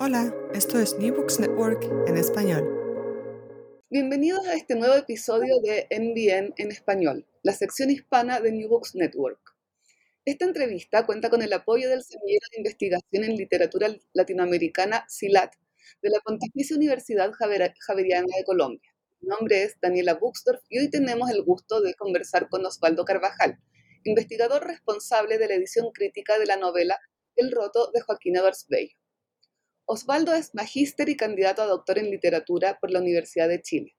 Hola, esto es New Books Network en español. Bienvenidos a este nuevo episodio de NBN en español, la sección hispana de New Books Network. Esta entrevista cuenta con el apoyo del Semillero de Investigación en Literatura Latinoamericana, SILAT, de la Pontificia Universidad Javeriana de Colombia. Mi nombre es Daniela Buxdorf y hoy tenemos el gusto de conversar con Osvaldo Carvajal, investigador responsable de la edición crítica de la novela El roto de Joaquín Evers Bello. Osvaldo es magíster y candidato a doctor en literatura por la Universidad de Chile.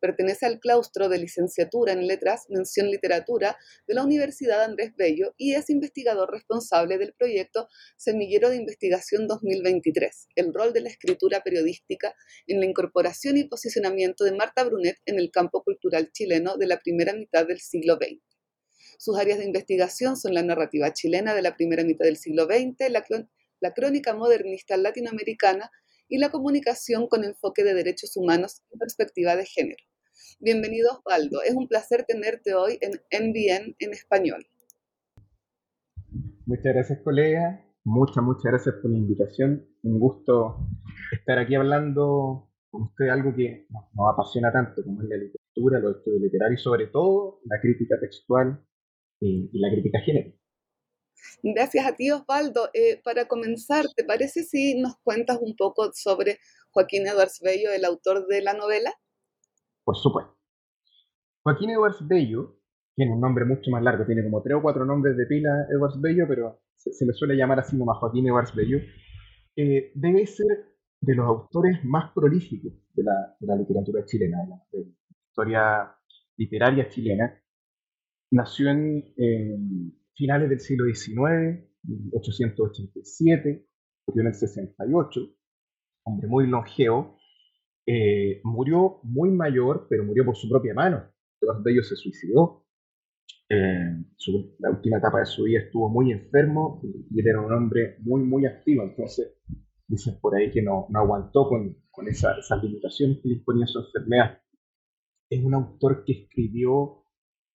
Pertenece al claustro de licenciatura en letras, mención literatura de la Universidad Andrés Bello y es investigador responsable del proyecto Semillero de Investigación 2023, el rol de la escritura periodística en la incorporación y posicionamiento de Marta Brunet en el campo cultural chileno de la primera mitad del siglo XX. Sus áreas de investigación son la narrativa chilena de la primera mitad del siglo XX, la la crónica modernista latinoamericana y la comunicación con enfoque de derechos humanos y perspectiva de género. Bienvenido Osvaldo, es un placer tenerte hoy en NBN en español. Muchas gracias colega, muchas, muchas gracias por la invitación. Un gusto estar aquí hablando con usted de algo que nos, apasiona tanto como es la literatura, los estudios literarios y sobre todo la crítica textual y, y la crítica género. Gracias a ti, Osvaldo. Eh, para comenzar, ¿te parece si nos cuentas un poco sobre Joaquín Edwards Bello, el autor de la novela? Por supuesto. Joaquín Edwards Bello tiene un nombre mucho más largo, tiene como tres o cuatro nombres de pila Edwards Bello, pero se, le suele llamar así nomás Joaquín Edwards Bello. Eh, debe ser de los autores más prolíficos de la, literatura chilena, de la, historia literaria chilena. Nació en, finales del siglo XIX, 1887, murió en el 68, hombre muy longevo, eh, murió muy mayor, pero murió por su propia mano. Todos de ellos se suicidó. Eh, la última etapa de su vida estuvo muy enfermo y era un hombre muy, muy activo. Entonces, dicen por ahí que no, no aguantó con, con esa, esas limitaciones que disponía su enfermedad. Es un autor que escribió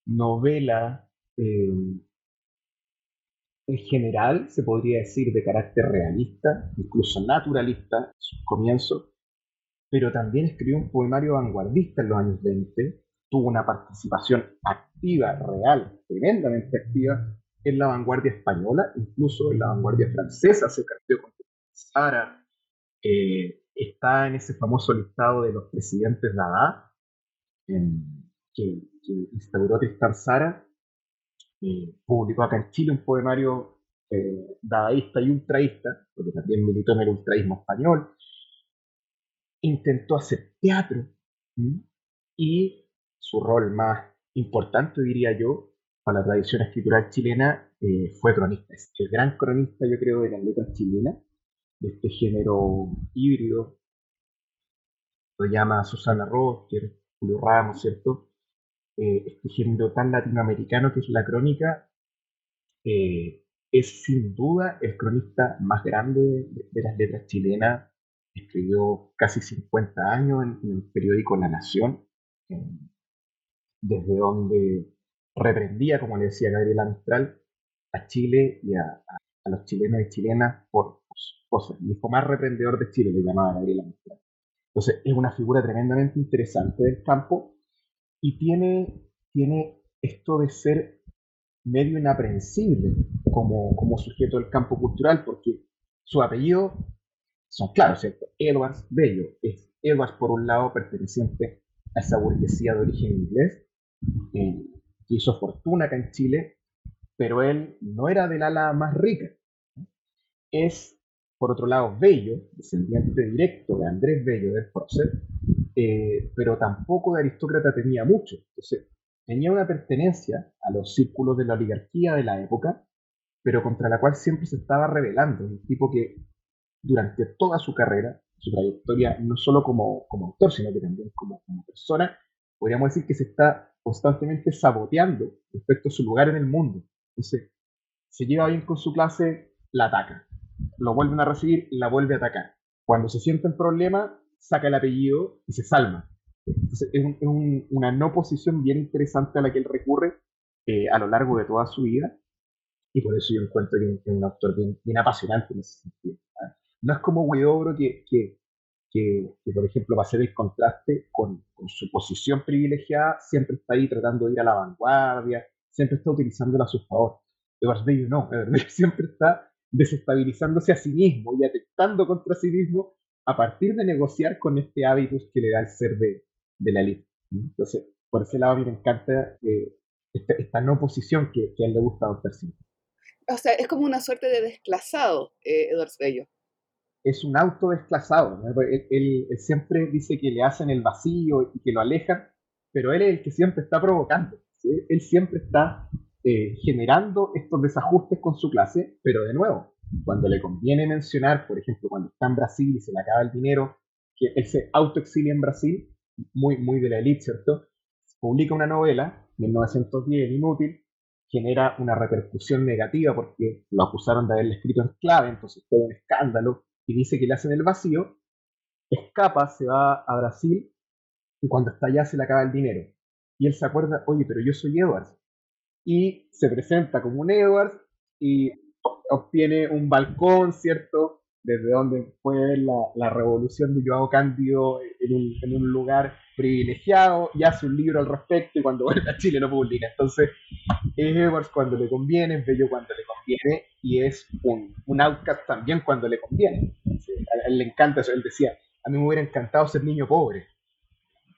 novela eh, en general, se podría decir de carácter realista, incluso naturalista en sus comienzos, pero también escribió un poemario vanguardista en los años 20, tuvo una participación activa, real, tremendamente activa en la vanguardia española, incluso en la vanguardia francesa, se cambió con Sara, eh, está en ese famoso listado de los presidentes Dada, que, que instauró Tristan Sara, publicó acá en Chile un poemario eh, dadaísta y ultraísta, porque también militó en el ultraísmo español. Intentó hacer teatro y su rol más importante, diría yo, para la tradición escritural chilena eh, fue cronista. Es el gran cronista, yo creo, de las letras chilenas, de este género híbrido. Lo llama Susana Roster, Julio Ramos, ¿cierto? Eh, este tan latinoamericano que es la crónica, eh, es sin duda el cronista más grande de, las letras chilenas. Escribió casi 50 años en, el periódico La Nación, desde donde reprendía, como le decía Gabriela Mistral, a Chile y a, los chilenos y chilenas por cosas. El hijo más reprendedor de Chile le llamaba Gabriela Mistral. Entonces es una figura tremendamente interesante del campo y tiene, tiene esto de ser medio inaprensible como, como sujeto del campo cultural, porque su apellido son claros, ¿cierto? Edwards Bello. Es Edwards, por un lado, perteneciente a esa burguesía de origen inglés, eh, que hizo fortuna acá en Chile, pero él no era del ala más rica. Es, por otro lado, Bello, descendiente directo de Andrés Bello del Prócer, eh, pero tampoco de aristócrata tenía mucho. Entonces, tenía una pertenencia a los círculos de la oligarquía de la época, pero contra la cual siempre se estaba rebelando. Un tipo que durante toda su carrera, su trayectoria, no solo como, como autor, sino que también como, como persona, podríamos decir que se está constantemente saboteando respecto a su lugar en el mundo. Entonces, se lleva bien con su clase, la ataca. Lo vuelven a recibir, la vuelve a atacar. Cuando se siente en problema, saca el apellido y se salva. Entonces, es, una no posición bien interesante a la que él recurre eh, a lo largo de toda su vida y por eso yo encuentro que es un autor bien, apasionante en ese sentido. ¿ah? no es como Huidobro que, que, que, por ejemplo, va a hacer el contraste con, su posición privilegiada, siempre está ahí tratando de ir a la vanguardia, siempre está utilizándola a su favor. Bello no, siempre está desestabilizándose a sí mismo y atentando contra sí mismo a partir de negociar con este hábitus que le da el ser de, de la élite. Entonces, por ese lado a mí me encanta eh, esta, no posición que, a él le gusta adoptar siempre. O sea, es como una suerte de desclasado, eh, Eduardo Bello es un auto desclasado. Él, siempre dice que le hacen el vacío y que lo alejan, pero él es el que siempre está provocando. Él siempre está eh, generando estos desajustes con su clase, pero de nuevo, cuando le conviene mencionar, por ejemplo, cuando está en Brasil y se le acaba el dinero, que él se autoexilia en Brasil, muy, muy de la élite, ¿cierto? Publica una novela, 1910, inútil, genera una repercusión negativa porque lo acusaron de haberle escrito en clave, entonces todo un escándalo, y dice que le hacen el vacío, escapa, se va a Brasil y cuando está allá se le acaba el dinero. Y él se acuerda, oye, pero yo soy Edwards. Y se presenta como un Edwards y obtiene un balcón, ¿cierto? Desde donde puede ver la, revolución de Joao Cándido en un, lugar privilegiado y hace un libro al respecto y cuando vuelve a Chile lo publica. Entonces, es Edwards cuando le conviene, es bello cuando le conviene y es un, un outcast también cuando le conviene. él le encanta eso. Él decía, a mí me hubiera encantado ser niño pobre.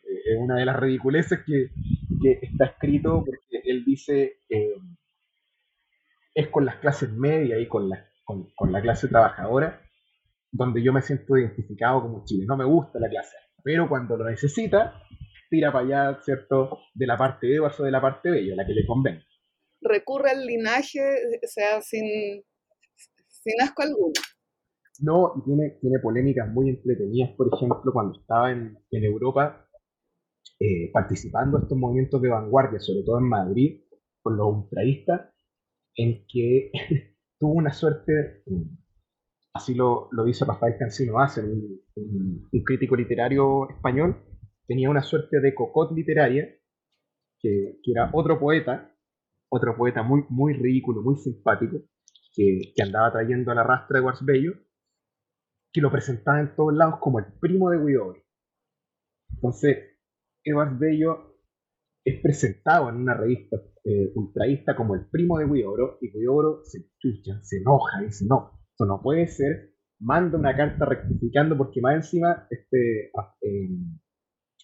Eh, es una de las ridiculeces que, que, está escrito porque él dice, eh, es con las clases medias y con la, con, con la clase trabajadora donde yo me siento identificado como Chile. No me gusta la clase, pero cuando lo necesita, tira para allá, ¿cierto? De la parte de Edwards o de la parte de ella, la que le convenga recurre al linaje, o sea, sin, sin asco alguno. No, y tiene, tiene polémicas muy entretenidas, por ejemplo, cuando estaba en, en Europa eh, participando en estos movimientos de vanguardia, sobre todo en Madrid, con los ultraístas, en que tuvo una suerte, así lo, lo dice Rafael Cancino hace, un, un, crítico literario español, tenía una suerte de cocot literaria, que, que era otro poeta, otro poeta muy, muy ridículo, muy simpático, que, andaba trayendo a la rastra de Bello, que lo presentaba en todos lados como el primo de Guidobro. Entonces, Edward Bello es presentado en una revista eh, ultraísta como el primo de Guidobro, y Guidobro se chucha, se enoja, dice, no, esto no puede ser, manda una carta rectificando, porque más encima, este, eh,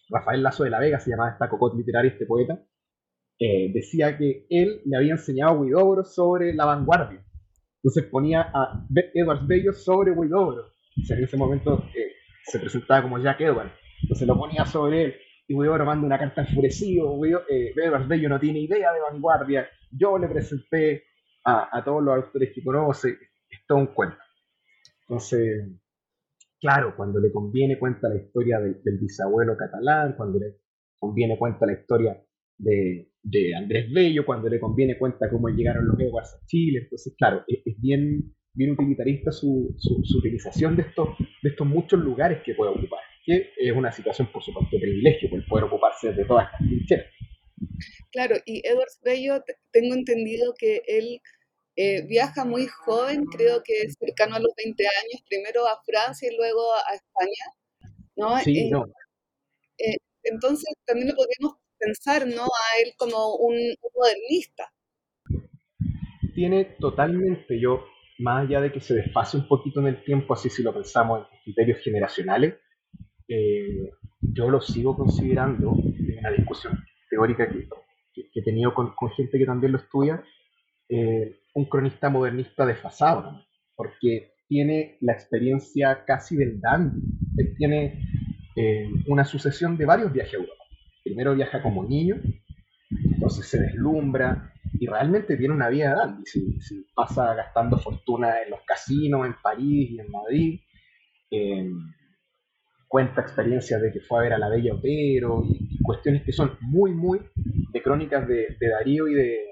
Rafael Lazo de la Vega se llamaba esta cocot literaria, este poeta, eh, decía que él le había enseñado a Huidobro sobre la vanguardia. Entonces ponía a Edward Bello sobre Huidobro. O en ese momento eh, se presentaba como Jack Edward. Entonces lo ponía sobre él. Y Huidobro manda una carta enfurecido. Eh, Edward Bello no tiene idea de vanguardia. Yo le presenté a, todos los autores que conoce. Es todo un cuento. Entonces, claro, cuando le conviene cuenta la historia del, bisabuelo catalán, cuando le conviene cuenta la historia de, de Andrés Bello, cuando le conviene cuenta cómo llegaron los Edwards a Chile. Entonces, claro, es, bien, bien utilitarista su, su, utilización de estos, de estos muchos lugares que puede ocupar, que es una situación, por supuesto, de privilegio, el poder ocuparse de todas estas trincheras. Claro, y Edwards Bello, tengo entendido que él eh, viaja muy joven, creo que es cercano a los 20 años, primero a Francia y luego a España, ¿no? Sí, eh, no. Eh, entonces, también lo podríamos pensar ¿no? a él como un, modernista. Tiene totalmente, yo, más allá de que se desfase un poquito en el tiempo, así si lo pensamos en criterios generacionales, eh, yo lo sigo considerando una discusión teórica que, he tenido con, gente que también lo estudia, eh, un cronista modernista desfasado, porque tiene la experiencia casi del dandy. Él tiene eh, una sucesión de varios viajes a Europa primero viaja como niño, entonces se deslumbra y realmente tiene una vida dandy. Si, pasa gastando fortuna en los casinos, en París y en Madrid, em, cuenta experiencias de que fue a ver a la Bella Otero y, cuestiones que son muy, muy de crónicas de, Darío y de,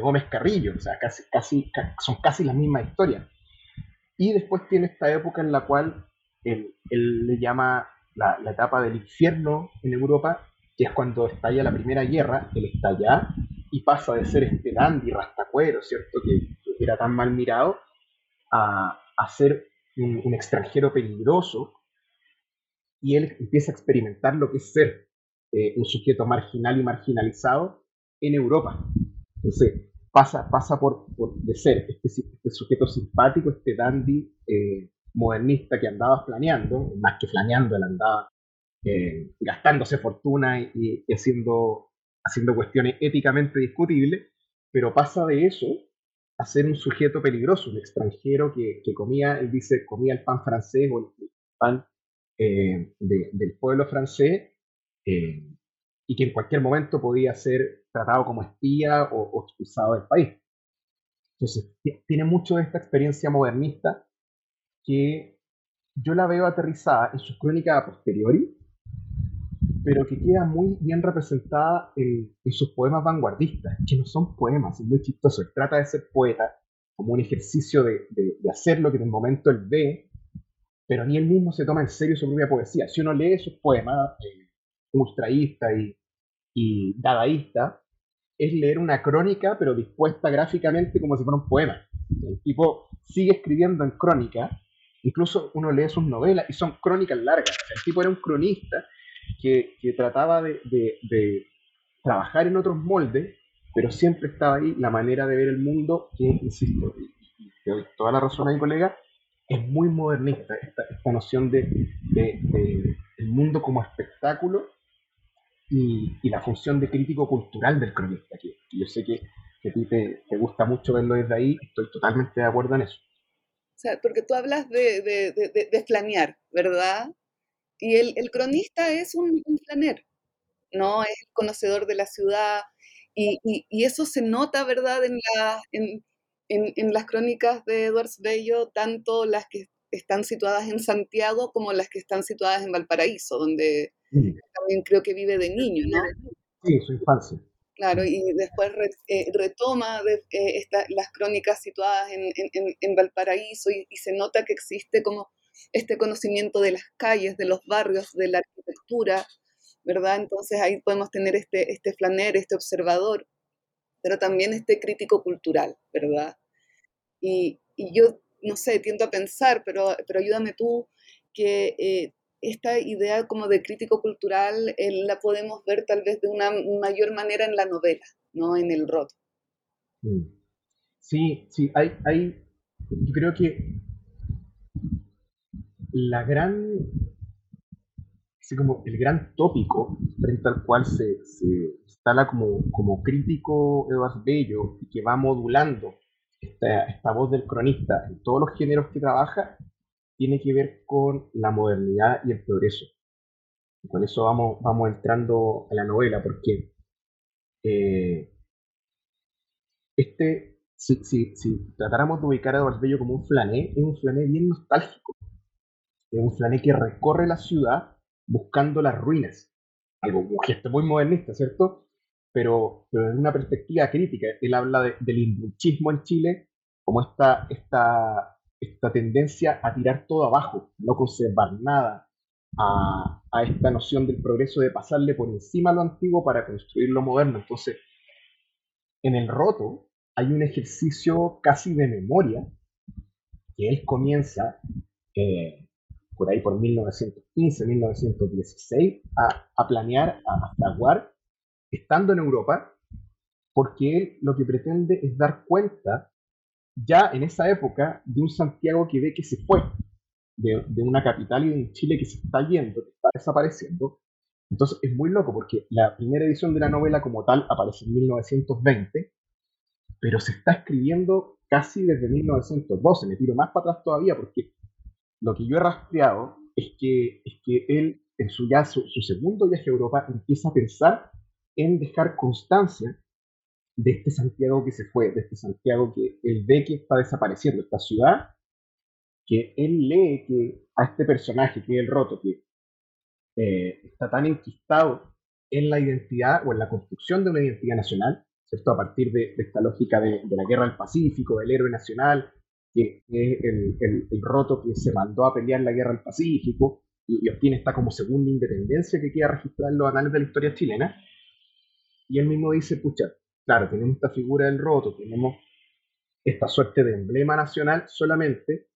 Gómez Carrillo, o sea, casi, casi, son casi las mismas historias. Y después tiene esta época en la cual él, le llama la, etapa del infierno en Europa que es cuando estalla la primera guerra, él está allá y pasa de ser este dandy rastacuero, ¿cierto? Que, era tan mal mirado, a, a ser un, extranjero peligroso y él empieza a experimentar lo que es ser eh, un sujeto marginal y marginalizado en Europa. Entonces, pasa, pasa por, de ser este, este, sujeto simpático, este dandy eh, modernista que andaba planeando, más que planeando, él andaba eh, gastándose fortuna y, haciendo, haciendo cuestiones éticamente discutibles, pero pasa de eso a ser un sujeto peligroso, un extranjero que, que comía, él dice, comía el pan francés o el pan eh, del pueblo francés eh, y que en cualquier momento podía ser tratado como espía o, expulsado del país. Entonces, tiene mucho de esta experiencia modernista que yo la veo aterrizada en sus crónicas a posteriori, pero que queda muy bien representada en, sus poemas vanguardistas, que no son poemas, es muy chistoso. Trata de ser poeta como un ejercicio de, de hacer lo que en el momento él ve, pero ni él mismo se toma en serio su propia poesía. Si uno lee sus poemas, eh, y, dadaísta, es leer una crónica, pero dispuesta gráficamente como si fuera un poema. El tipo sigue escribiendo en crónica, incluso uno lee sus novelas y son crónicas largas. El tipo era un cronista que, trataba de, de, trabajar en otros moldes, pero siempre estaba ahí la manera de ver el mundo, que, insisto, y te doy toda la razón a mi colega, es muy modernista, esta, esta noción de, de, el mundo como espectáculo y, la función de crítico cultural del cronista, que, yo sé que, a ti te, gusta mucho verlo desde ahí, estoy totalmente de acuerdo en eso. O sea, porque tú hablas de, de, flanear, ¿verdad? Y el, el cronista es un, un, ¿no? Es conocedor de la ciudad y, y, y eso se nota, ¿verdad? En, la, en, en, las crónicas de Edwards Bello, tanto las que están situadas en Santiago como las que están situadas en Valparaíso, donde también creo que vive de niño, ¿no? Sí, su infancia. Claro, y después eh, retoma de, eh, las crónicas situadas en, en, en Valparaíso y, se nota que existe como este conocimiento de las calles, de los barrios, de la arquitectura, ¿verdad? Entonces ahí podemos tener este, este flaner, este observador, pero también este crítico cultural, ¿verdad? Y, y yo, no sé, tiendo a pensar, pero, pero ayúdame tú, que eh, esta idea como de crítico cultural eh, la podemos ver tal vez de una mayor manera en la novela, no en el roto. Mm. Sí, sí, hay, hay, yo creo que la gran, así como el gran tópico frente al cual se, se instala como, como crítico Eduardo Bello y que va modulando esta, esta voz del cronista en todos los géneros que trabaja, tiene que ver con la modernidad y el progreso. Con eso vamos, vamos entrando a la novela, porque eh, este, si, si, si, tratáramos de ubicar a Eduardo Bello como un flané, es un flané bien nostálgico. Es un flané que recorre la ciudad buscando las ruinas. Algo, un gesto muy modernista, ¿cierto? Pero, pero desde una perspectiva crítica. Él habla del indulchismo en Chile como esta, esta esta tendencia a tirar todo abajo, no conservar nada, a, a, esta noción del progreso de pasarle por encima a lo antiguo para construir lo moderno. Entonces, en el roto hay un ejercicio casi de memoria que él comienza eh, por ahí por 1915, 1916 a, a planear, a fraguar, estando en Europa, porque él lo que pretende es dar cuenta ya en esa época de un Santiago que ve que se fue, de, una capital y de un Chile que se está yendo, que está desapareciendo. Entonces es muy loco porque la primera edición de la novela como tal aparece en 1920, pero se está escribiendo casi desde 1912. Me tiro más para atrás todavía porque lo que yo he rastreado es que, es que él, en su, ya, su segundo viaje a Europa, empieza a pensar en dejar constancia de este Santiago que se fue, de este Santiago que él ve que está desapareciendo, esta ciudad, que él lee que a este personaje, que es el roto, que eh, está tan enquistado en la identidad o en la construcción de una identidad nacional, ¿cierto? A partir de, esta lógica de, la guerra del Pacífico, del héroe nacional, que es el, roto que se mandó a pelear la guerra del Pacífico y, y obtiene esta como segunda independencia que queda registrada en los anales de la historia chilena. Y él mismo dice, pucha, claro, tenemos esta figura del roto, tenemos esta suerte de emblema nacional solamente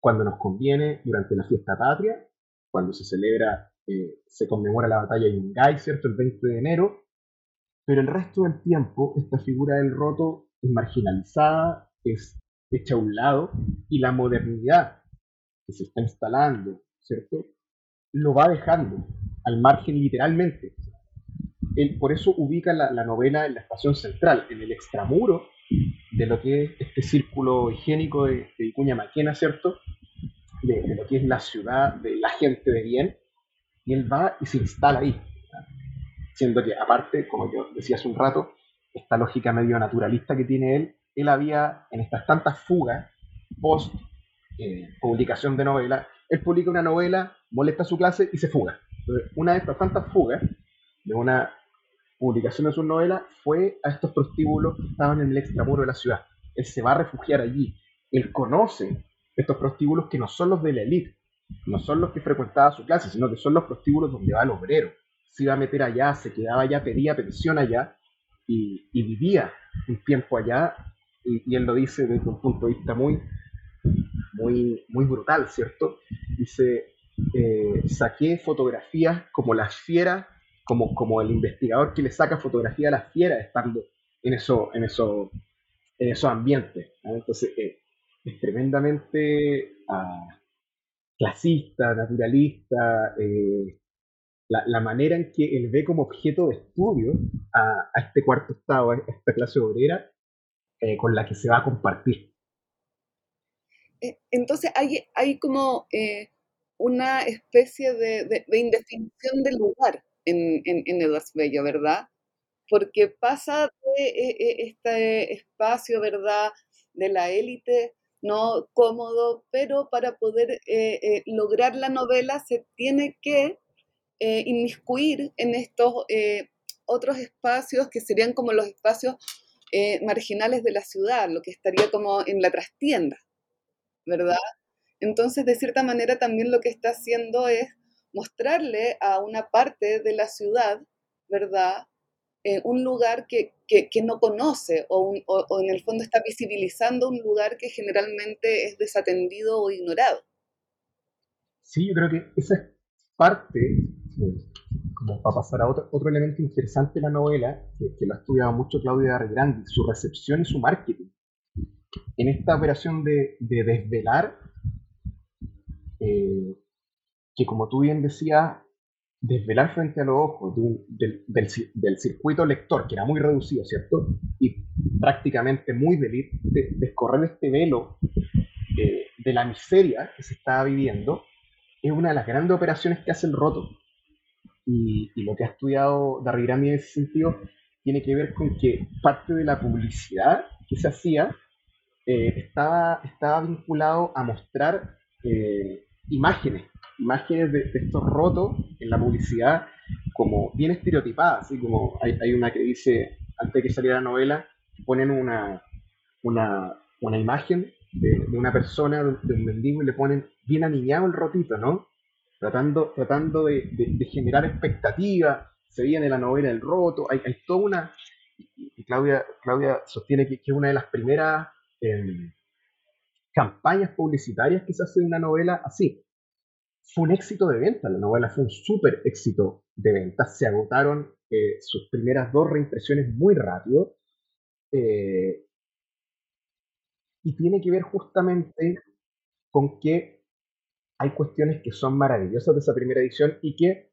cuando nos conviene durante la fiesta patria, cuando se celebra, eh, se conmemora la batalla de Yungay, ¿cierto? El 20 de enero, pero el resto del tiempo esta figura del roto es marginalizada, es hecha a un lado, y la modernidad que se está instalando, ¿cierto? Lo va dejando al margen literalmente. Él por eso ubica la, novela en la estación central, en el extramuro de lo que es este círculo higiénico de, de Vicuña Maquena, ¿cierto? De, lo que es la ciudad, de la gente de bien, y él va y se instala ahí. Siendo que, aparte, como yo decía hace un rato, esta lógica medio naturalista que tiene él, él había, en estas tantas fugas, post eh, publicación de novela, él publica una novela, molesta a su clase y se fuga. una de estas tantas fugas de una publicación de su novela fue a estos prostíbulos que estaban en el extramuro de la ciudad. Él se va a refugiar allí. Él conoce estos prostíbulos que no son los de la élite, no son los que frecuentaba su clase, sino que son los prostíbulos donde va el obrero. Se iba a meter allá, se quedaba allá, pedía pensión allá y, vivía un tiempo allá. Y, él lo dice desde un punto de vista muy, muy, muy brutal, ¿cierto? Dice, eh, saqué fotografías como las fieras como, como el investigador que le saca fotografía a las fieras estando en, eso, en, eso, en esos ambientes. Entonces, eh, es tremendamente ah, clasista, naturalista, eh, la, manera en que él ve como objeto de estudio a, este cuarto estado, a esta clase obrera, eh, con la que se va a compartir. Entonces hay, hay como una especie de, de indefinición del lugar en, en, Edwards Bello, ¿verdad? Porque pasa de e, e, este espacio, ¿verdad?, de la élite, no cómodo, pero para poder eh, eh, lograr la novela se tiene que eh, inmiscuir en estos otros espacios que serían como los espacios marginales de la ciudad, lo que estaría como en la trastienda, ¿verdad? Entonces, de cierta manera, también lo que está haciendo es mostrarle a una parte de la ciudad, ¿verdad? Eh, un lugar que, no conoce o, en el fondo está visibilizando un lugar que generalmente es desatendido o ignorado. Sí, yo creo que esa es parte, eh, como para pasar a otro, otro elemento interesante de la novela, que, lo ha estudiado mucho Claudia Arregrandi, su recepción y su marketing. En esta operación de, desvelar eh, que como tú bien decías, desvelar frente a los ojos del, del, circuito lector, que era muy reducido, ¿cierto? Y prácticamente muy débil, de, descorrer este velo eh, de la miseria que se estaba viviendo, es una de las grandes operaciones que hace el roto. Y, lo que ha estudiado Darrigrami en ese sentido tiene que ver con que parte de la publicidad que se hacía eh, estaba, estaba vinculado a mostrar eh, imágenes imágenes de, estos rotos en la publicidad como bien estereotipadas, así como hay, una que dice, antes de que saliera la novela, ponen una, una, una imagen de, una persona, de, un mendigo, y le ponen bien aniñado el rotito, ¿no? Tratando, tratando de, generar expectativa, se viene la novela El Roto, hay, hay toda una... Y Claudia, Claudia sostiene que, es una de las primeras em, campañas publicitarias que se hace de una novela así, fue un éxito de venta, la novela fue un súper éxito de ventas, se agotaron eh, sus primeras dos reimpresiones muy rápido, eh, y tiene que ver justamente con que hay cuestiones que son maravillosas de esa primera edición y que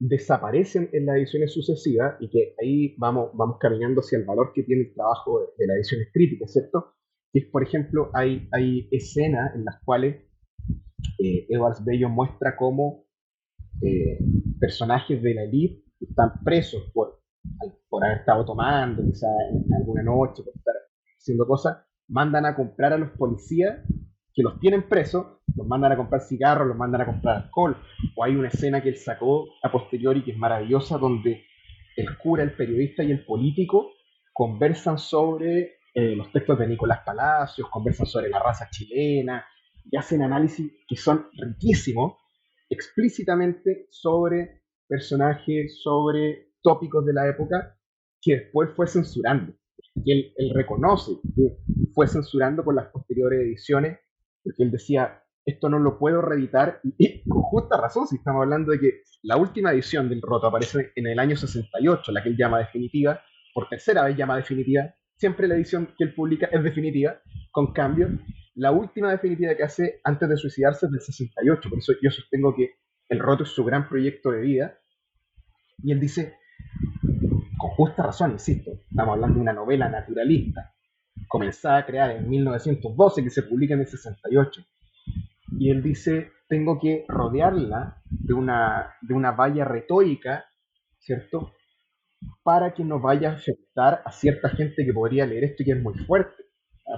desaparecen en las ediciones sucesivas y que ahí vamos, vamos caminando hacia el valor que tiene el trabajo de, de las ediciones críticas, ¿cierto? Es, por ejemplo, hay, hay escenas en las cuales eh, Edwards Bello muestra cómo eh, personajes de la élite están presos por, por haber estado tomando, quizá en alguna noche, por estar haciendo cosas, mandan a comprar a los policías que los tienen presos, los mandan a comprar cigarros, los mandan a comprar alcohol. O hay una escena que él sacó a posteriori que es maravillosa, donde el cura, el periodista y el político conversan sobre eh, los textos de Nicolás Palacios, conversan sobre la raza chilena, y hacen análisis que son riquísimos, explícitamente sobre personajes, sobre tópicos de la época, que después fue censurando. Y él, reconoce que fue censurando por las posteriores ediciones, porque él decía, esto no lo puedo reeditar, y, con justa razón, si estamos hablando de que la última edición del Roto aparece en el año 68, la que él llama definitiva, por tercera vez llama definitiva, siempre la edición que él publica es definitiva, con cambio, la última definitiva que hace antes de suicidarse es del 68, por eso yo sostengo que el Roto es su gran proyecto de vida, y él dice, con justa razón, insisto, estamos hablando de una novela naturalista, comenzada a crear en 1912, que se publica en el 68, y él dice, tengo que rodearla de una, de una valla retórica, ¿cierto? Para que no vaya a afectar a cierta gente que podría leer esto y que es muy fuerte,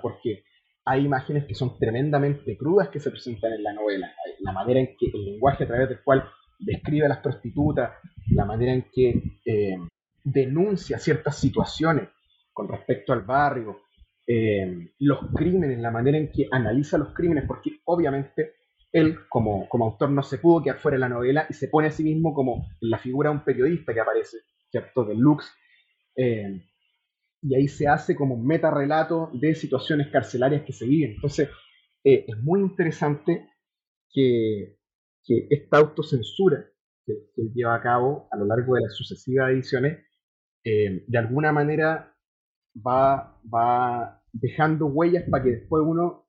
porque hay imágenes que son tremendamente crudas que se presentan en la novela, la manera en que el lenguaje a través del cual describe a las prostitutas, la manera en que eh, denuncia ciertas situaciones con respecto al barrio, eh, los crímenes, la manera en que analiza los crímenes, porque obviamente él como, como autor no se pudo quedar fuera de la novela y se pone a sí mismo como la figura de un periodista que aparece, ¿cierto? De Lux. Eh, y ahí se hace como un metarrelato de situaciones carcelarias que se viven. Entonces, eh, es muy interesante que, que esta autocensura que, él lleva a cabo a lo largo de las sucesivas ediciones, de alguna manera va, va dejando huellas para que después uno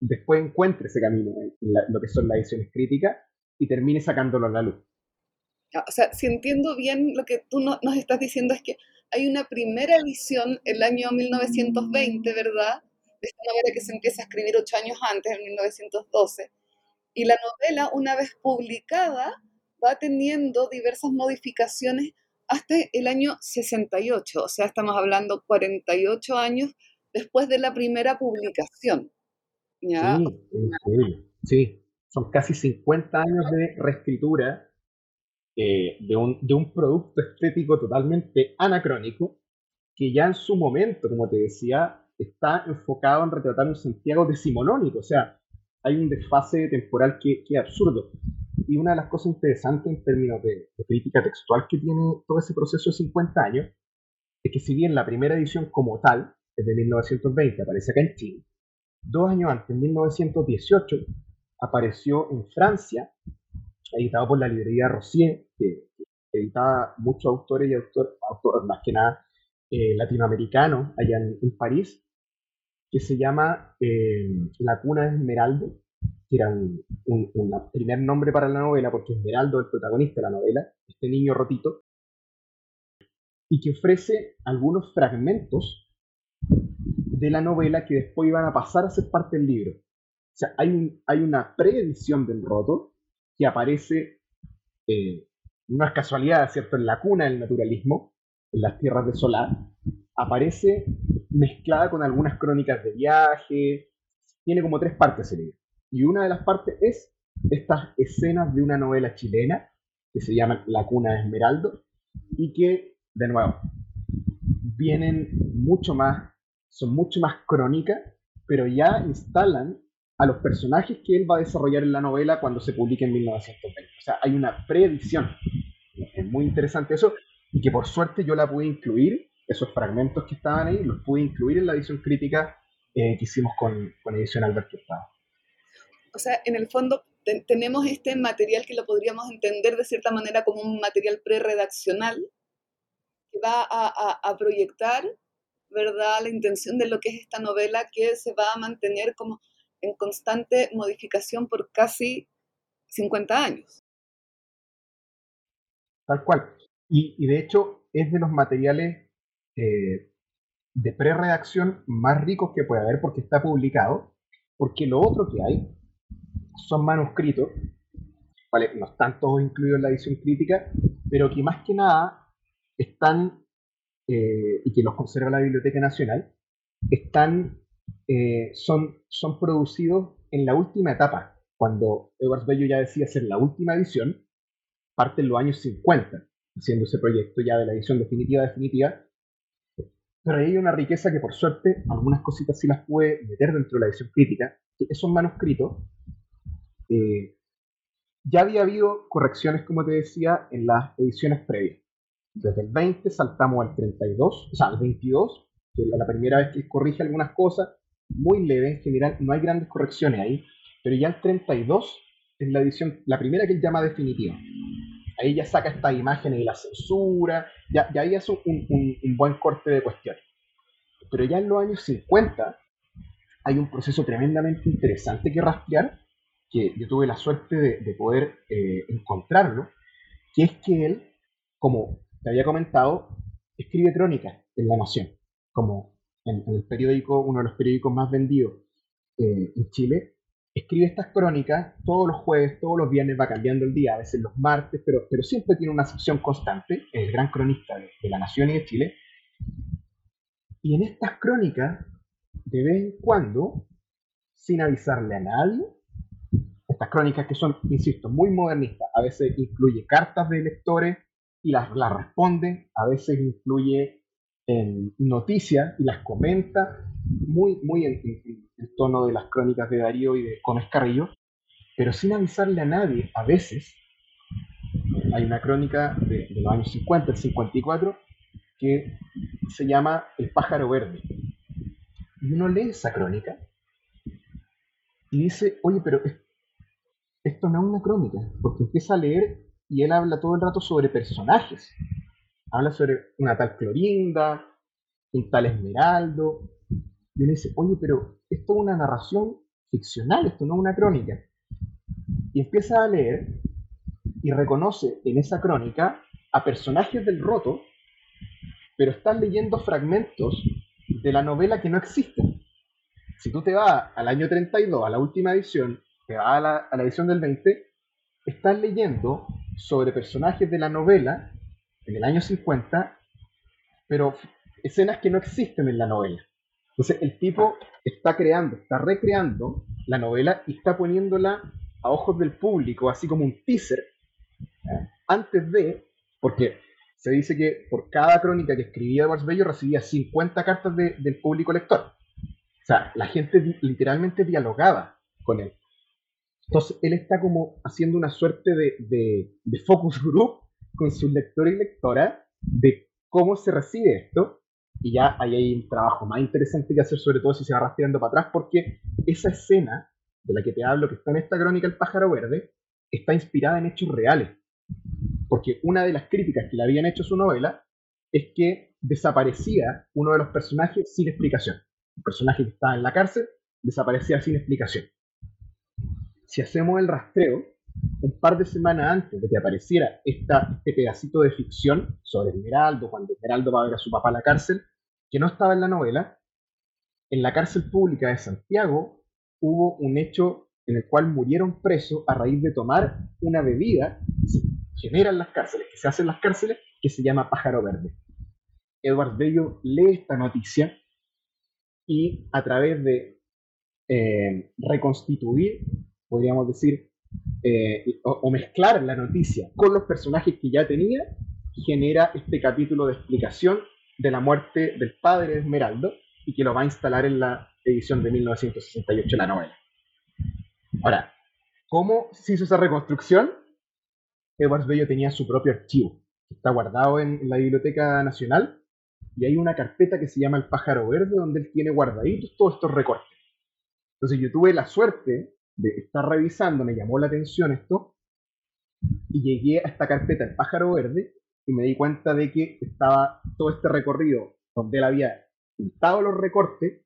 después encuentre ese camino en lo que son las ediciones críticas y termine sacándolo a la luz. O sea, si entiendo bien lo que tú nos estás diciendo es que hay una primera edición el año 1920, ¿verdad? De esta novela que se empieza a escribir ocho años antes, en 1912. Y la novela, una vez publicada, va teniendo diversas modificaciones hasta el año 68, o sea, estamos hablando 48 años después de la primera publicación. Sí, sí, son casi 50 años de reescritura eh, de, un, de un producto estético totalmente anacrónico que ya en su momento, como te decía, está enfocado en retratar un Santiago decimonónico, o sea, hay un desfase temporal que, que es absurdo. Y una de las cosas interesantes en términos de, crítica textual que tiene todo ese proceso de 50 años es que si bien la primera edición como tal es de 1920, aparece acá en Chile, dos años antes, en 1918, apareció en Francia, editado por la librería Rossier, que editaba muchos autores y autores, autores más que nada eh, latinoamericanos allá en, París, que se llama eh, La cuna de Esmeralda, que era un, primer nombre para la novela, porque Esmeraldo es el protagonista de la novela, este niño rotito, y que ofrece algunos fragmentos de la novela que después iban a pasar a ser parte del libro. O sea, hay, hay una preedición del roto que aparece, eh, no es casualidad, ¿cierto?, en la cuna del naturalismo, en las tierras de Solar, aparece mezclada con algunas crónicas de viaje, tiene como tres partes el libro. Y una de las partes es estas escenas de una novela chilena que se llama La cuna de Esmeraldo y que, de nuevo, vienen mucho más, son mucho más crónicas, pero ya instalan a los personajes que él va a desarrollar en la novela cuando se publique en 1920. O sea, hay una preedición. Es muy interesante eso y que por suerte yo la pude incluir, esos fragmentos que estaban ahí, los pude incluir en la edición crítica eh, que hicimos con, con Edición Alberto Estado o sea, en el fondo tenemos este material que lo podríamos entender de cierta manera como un material pre-redaccional que va a, proyectar, ¿verdad?, la intención de lo que es esta novela que se va a mantener como en constante modificación por casi 50 años. Tal cual. Y, de hecho es de los materiales eh, de pre-redacción más ricos que puede haber porque está publicado, porque lo otro que hay son manuscritos, ¿vale? no están todos incluidos en la edición crítica, pero que más que nada están, eh, y que los conserva la Biblioteca Nacional, están, eh, son, son producidos en la última etapa, cuando Edwards Bello ya decía hacer la última edición, parte en los años 50, haciendo ese proyecto ya de la edición definitiva definitiva, pero hay una riqueza que por suerte algunas cositas sí las puede meter dentro de la edición crítica, que esos manuscritos eh, ya había habido correcciones, como te decía, en las ediciones previas. Desde el 20 saltamos al 32, o sea, al 22, que es la primera vez que corrige algunas cosas, muy leve en general, no hay grandes correcciones ahí. Pero ya el 32 es la edición, la primera que él llama definitiva. Ahí ya saca estas imágenes y la censura, ya, ya ahí hace un, un, buen corte de cuestiones. Pero ya en los años 50 hay un proceso tremendamente interesante que rastrear, que yo tuve la suerte de, poder eh, encontrarlo, que es que él, como te había comentado, escribe crónicas en La Nación, como en, el periódico, uno de los periódicos más vendidos eh, en Chile, escribe estas crónicas todos los jueves, todos los viernes, va cambiando el día, a veces los martes, pero, pero siempre tiene una sección constante, el gran cronista de, de La Nación y de Chile. Y en estas crónicas, de vez en cuando, sin avisarle a nadie, estas crónicas que son, insisto, muy modernistas, a veces incluye cartas de lectores y las, las responde, a veces incluye en noticias y las comenta, muy, muy en, el tono de las crónicas de Darío y de Gómez Carrillo, pero sin avisarle a nadie, a veces, hay una crónica de, de los años 50, el 54, que se llama El pájaro verde. Y uno lee esa crónica y dice, oye, pero esto no es una crónica, porque empieza a leer y él habla todo el rato sobre personajes. Habla sobre una tal Clorinda, un tal Esmeraldo. Y uno dice, oye, pero esto es una narración ficcional, esto no es una crónica. Y empieza a leer y reconoce en esa crónica a personajes del roto, pero están leyendo fragmentos de la novela que no existen. Si tú te vas al año 32, a la última edición, te vas a la, a la edición del 20, estás leyendo sobre personajes de la novela en el año 50, pero escenas que no existen en la novela. Entonces el tipo está creando, está recreando la novela y está poniéndola a ojos del público, así como un teaser, antes de, porque se dice que por cada crónica que escribía Edwards Bello recibía 50 cartas del público lector. O sea, la gente literalmente dialogaba con él. Entonces, él está como haciendo una suerte de, focus group con su lector y lectora de cómo se recibe esto. Y ya ahí hay un trabajo más interesante que hacer, sobre todo si se va rastreando para atrás, porque esa escena de la que te hablo, que está en esta crónica El pájaro verde, está inspirada en hechos reales. Porque una de las críticas que le habían hecho a su novela es que desaparecía uno de los personajes sin explicación. Un personaje que estaba en la cárcel desaparecía sin explicación si hacemos el rastreo, un par de semanas antes de que apareciera esta, este pedacito de ficción sobre Esmeraldo, cuando Esmeraldo va a ver a su papá a la cárcel, que no estaba en la novela, en la cárcel pública de Santiago hubo un hecho en el cual murieron presos a raíz de tomar una bebida que se genera en las cárceles, que se hace en las cárceles, que se llama pájaro verde. Edward Bello lee esta noticia y a través de eh, reconstituir podríamos decir, eh, o, mezclar la noticia con los personajes que ya tenía, genera este capítulo de explicación de la muerte del padre de Esmeraldo y que lo va a instalar en la edición de 1968 de la novela. Ahora, ¿cómo se hizo esa reconstrucción? Edwards Bello tenía su propio archivo, que está guardado en, la Biblioteca Nacional, y hay una carpeta que se llama El pájaro verde, donde él tiene guardaditos todos estos recortes. Entonces yo tuve la suerte de estar revisando, me llamó la atención esto, y llegué a esta carpeta El pájaro verde y me di cuenta de que estaba todo este recorrido donde él había pintado los recortes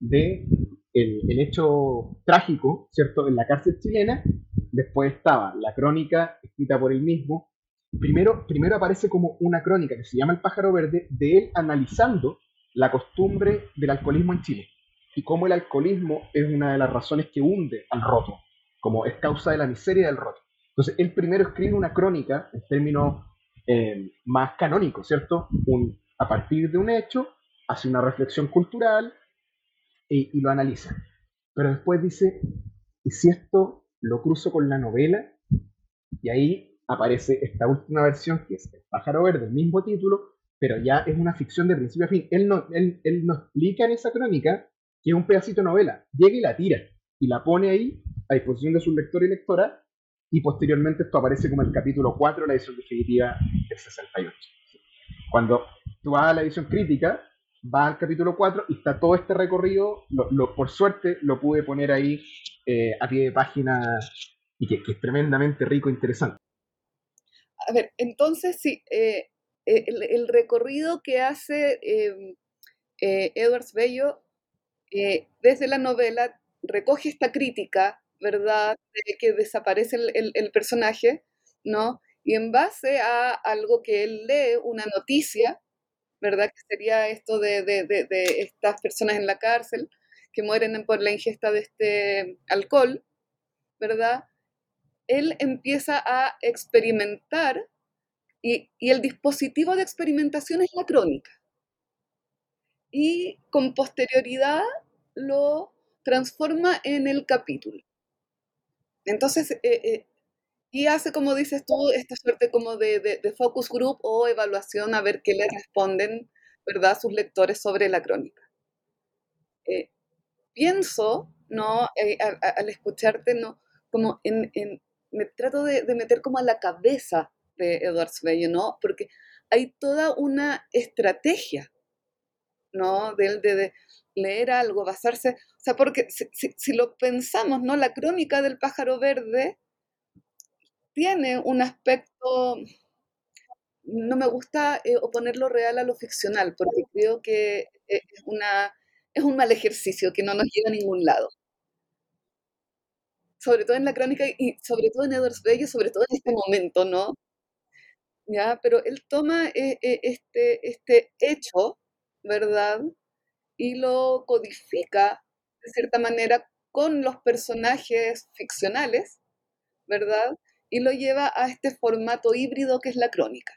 de el, hecho trágico, ¿cierto?, en la cárcel chilena. Después estaba la crónica escrita por él mismo. Primero, primero aparece como una crónica que se llama El pájaro verde, de él analizando la costumbre del alcoholismo en Chile y cómo el alcoholismo es una de las razones que hunde al roto, como es causa de la miseria del roto. Entonces, él primero escribe una crónica en términos eh, más canónicos, ¿cierto? Un, a partir de un hecho, hace una reflexión cultural y, lo analiza. Pero después dice, ¿y si esto lo cruzo con la novela? Y ahí aparece esta última versión, que es El pájaro verde, el mismo título, pero ya es una ficción de principio a fin. Él no, él, él no explica en esa crónica que es un pedacito de novela, llega y la tira y la pone ahí a disposición de su lector y lectora y posteriormente esto aparece como el capítulo 4 de la edición definitiva del 68. Cuando tú vas a la edición crítica, va al capítulo 4 y está todo este recorrido, lo, por suerte lo pude poner ahí eh, a pie de página y que, es tremendamente rico e interesante. A ver, entonces sí, eh, eh, el, recorrido que hace Edwards Bello desde la novela recoge esta crítica, ¿verdad?, de que desaparece el, personaje, ¿no? Y en base a algo que él lee, una noticia, ¿verdad? Que sería esto de, estas personas en la cárcel que mueren por la ingesta de este alcohol, ¿verdad? Él empieza a experimentar y, el dispositivo de experimentación es la crónica. Y con posterioridad lo transforma en el capítulo. Entonces, eh, eh, y hace, como dices tú, esta suerte como de, focus group o evaluación a ver qué le responden, ¿verdad?, sus lectores sobre la crónica. Eh, pienso, ¿no?, al, escucharte, ¿no?, como en, me trato de, meter como a la cabeza de Edward Bello, ¿no?, porque hay toda una estrategia, ¿no?, de, de, leer algo, basarse, o sea, porque si, lo pensamos, ¿no?, la crónica del pájaro verde tiene un aspecto, no me gusta eh, oponerlo real a lo ficcional, porque creo que es, una, es un mal ejercicio que no nos lleva a ningún lado. Sobre todo en la crónica y sobre todo en Edwards Bello, sobre todo en este momento, ¿no? ¿Ya? Pero él toma eh, eh, este, este hecho, ¿verdad? Y lo codifica de cierta manera con los personajes ficcionales, ¿verdad? y lo lleva a este formato híbrido que es la crónica,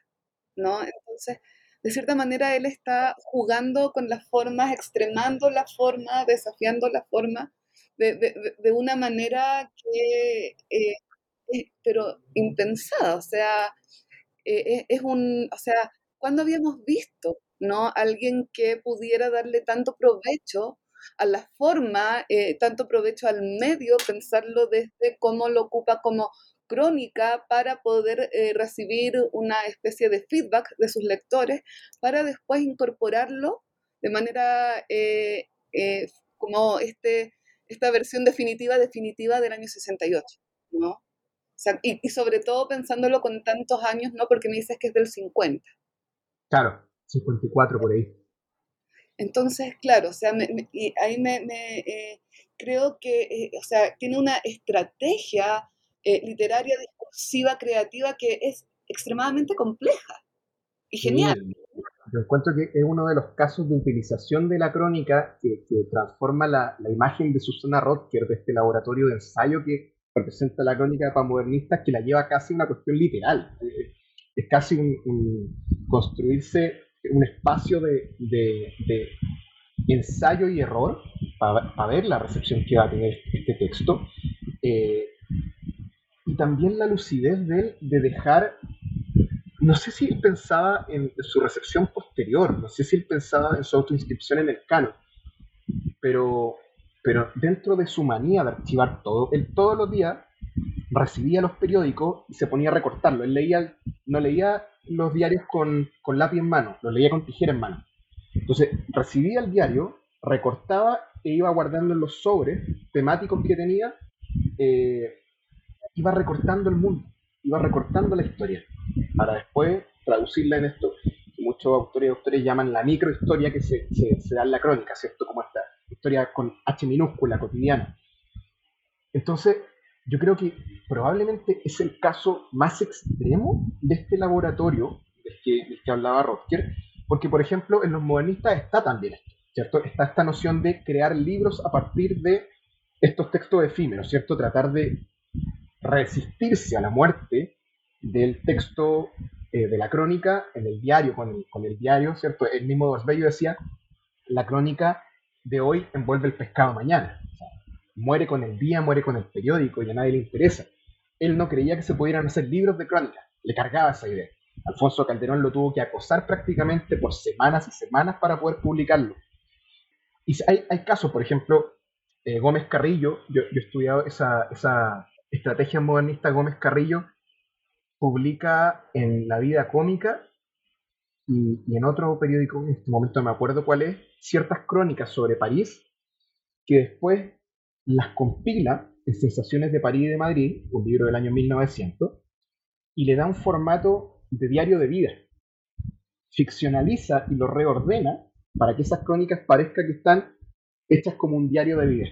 ¿no? Entonces, de cierta manera, él está jugando con las formas, extremando la forma, desafiando la forma, de, una manera que, eh, pero impensada, o sea, eh, es un, o sea, ¿cuándo habíamos visto, ¿no? Alguien que pudiera darle tanto provecho a la forma, eh, tanto provecho al medio, pensarlo desde cómo lo ocupa como crónica para poder eh, recibir una especie de feedback de sus lectores para después incorporarlo de manera eh, como este, esta versión definitiva, definitiva del año 68, ¿no? y, sobre todo pensándolo con tantos años, ¿no? Porque me dices que es del 50. Claro, 54 por ahí. Entonces, claro, o sea, y ahí me, creo que, o sea, tiene una estrategia eh, literaria, discursiva, creativa, que es extremadamente compleja y genial. yo encuentro que es uno de los casos de utilización de la crónica que, transforma la, la, imagen de Susana Rodker, de este laboratorio de ensayo que representa la crónica para modernistas, que la lleva casi a una cuestión literal. Eh, es casi un, construirse un espacio de, ensayo y error para, ver la recepción que va a tener este texto. Eh, y también la lucidez de dejar, no sé si él pensaba en su recepción posterior, no sé si él pensaba en su autoinscripción en el canon, pero, pero dentro de su manía de archivar todo, él todos los días recibía los periódicos y se ponía a recortarlo. Él leía, no leía los diarios con, lápiz en mano, los leía con tijera en mano. Entonces, recibía el diario, recortaba e iba guardando en los sobres temáticos que tenía eh, iba recortando el mundo, iba recortando la historia, para después traducirla en esto muchos autores y autores llaman la microhistoria que se, se, da en la crónica, ¿cierto? Como esta historia con H minúscula, cotidiana. Entonces, yo creo que probablemente es el caso más extremo de este laboratorio del que, que hablaba Rotker, porque, por ejemplo, en los modernistas está también esto, ¿cierto? Está esta noción de crear libros a partir de estos textos efímeros, ¿cierto? Tratar de resistirse a la muerte del texto eh, de la crónica en el diario, con el, con el diario, ¿cierto? El mismo Bello decía, la crónica de hoy envuelve el pescado mañana. Muere con el día, muere con el periódico y a nadie le interesa. Él no creía que se pudieran hacer libros de crónica, le cargaba esa idea. Alfonso Calderón lo tuvo que acosar prácticamente por semanas y semanas para poder publicarlo. Y hay, hay casos, por ejemplo, eh, Gómez Carrillo, yo, yo he estudiado esa, esa, Estrategia Modernista Gómez Carrillo publica en La Vida Cómica y, en otro periódico, en este momento no me acuerdo cuál es, ciertas crónicas sobre París que después las compila en Sensaciones de París y de Madrid, un libro del año 1900, y le da un formato de diario de vida. Ficcionaliza y lo reordena para que esas crónicas parezcan que están hechas como un diario de vida.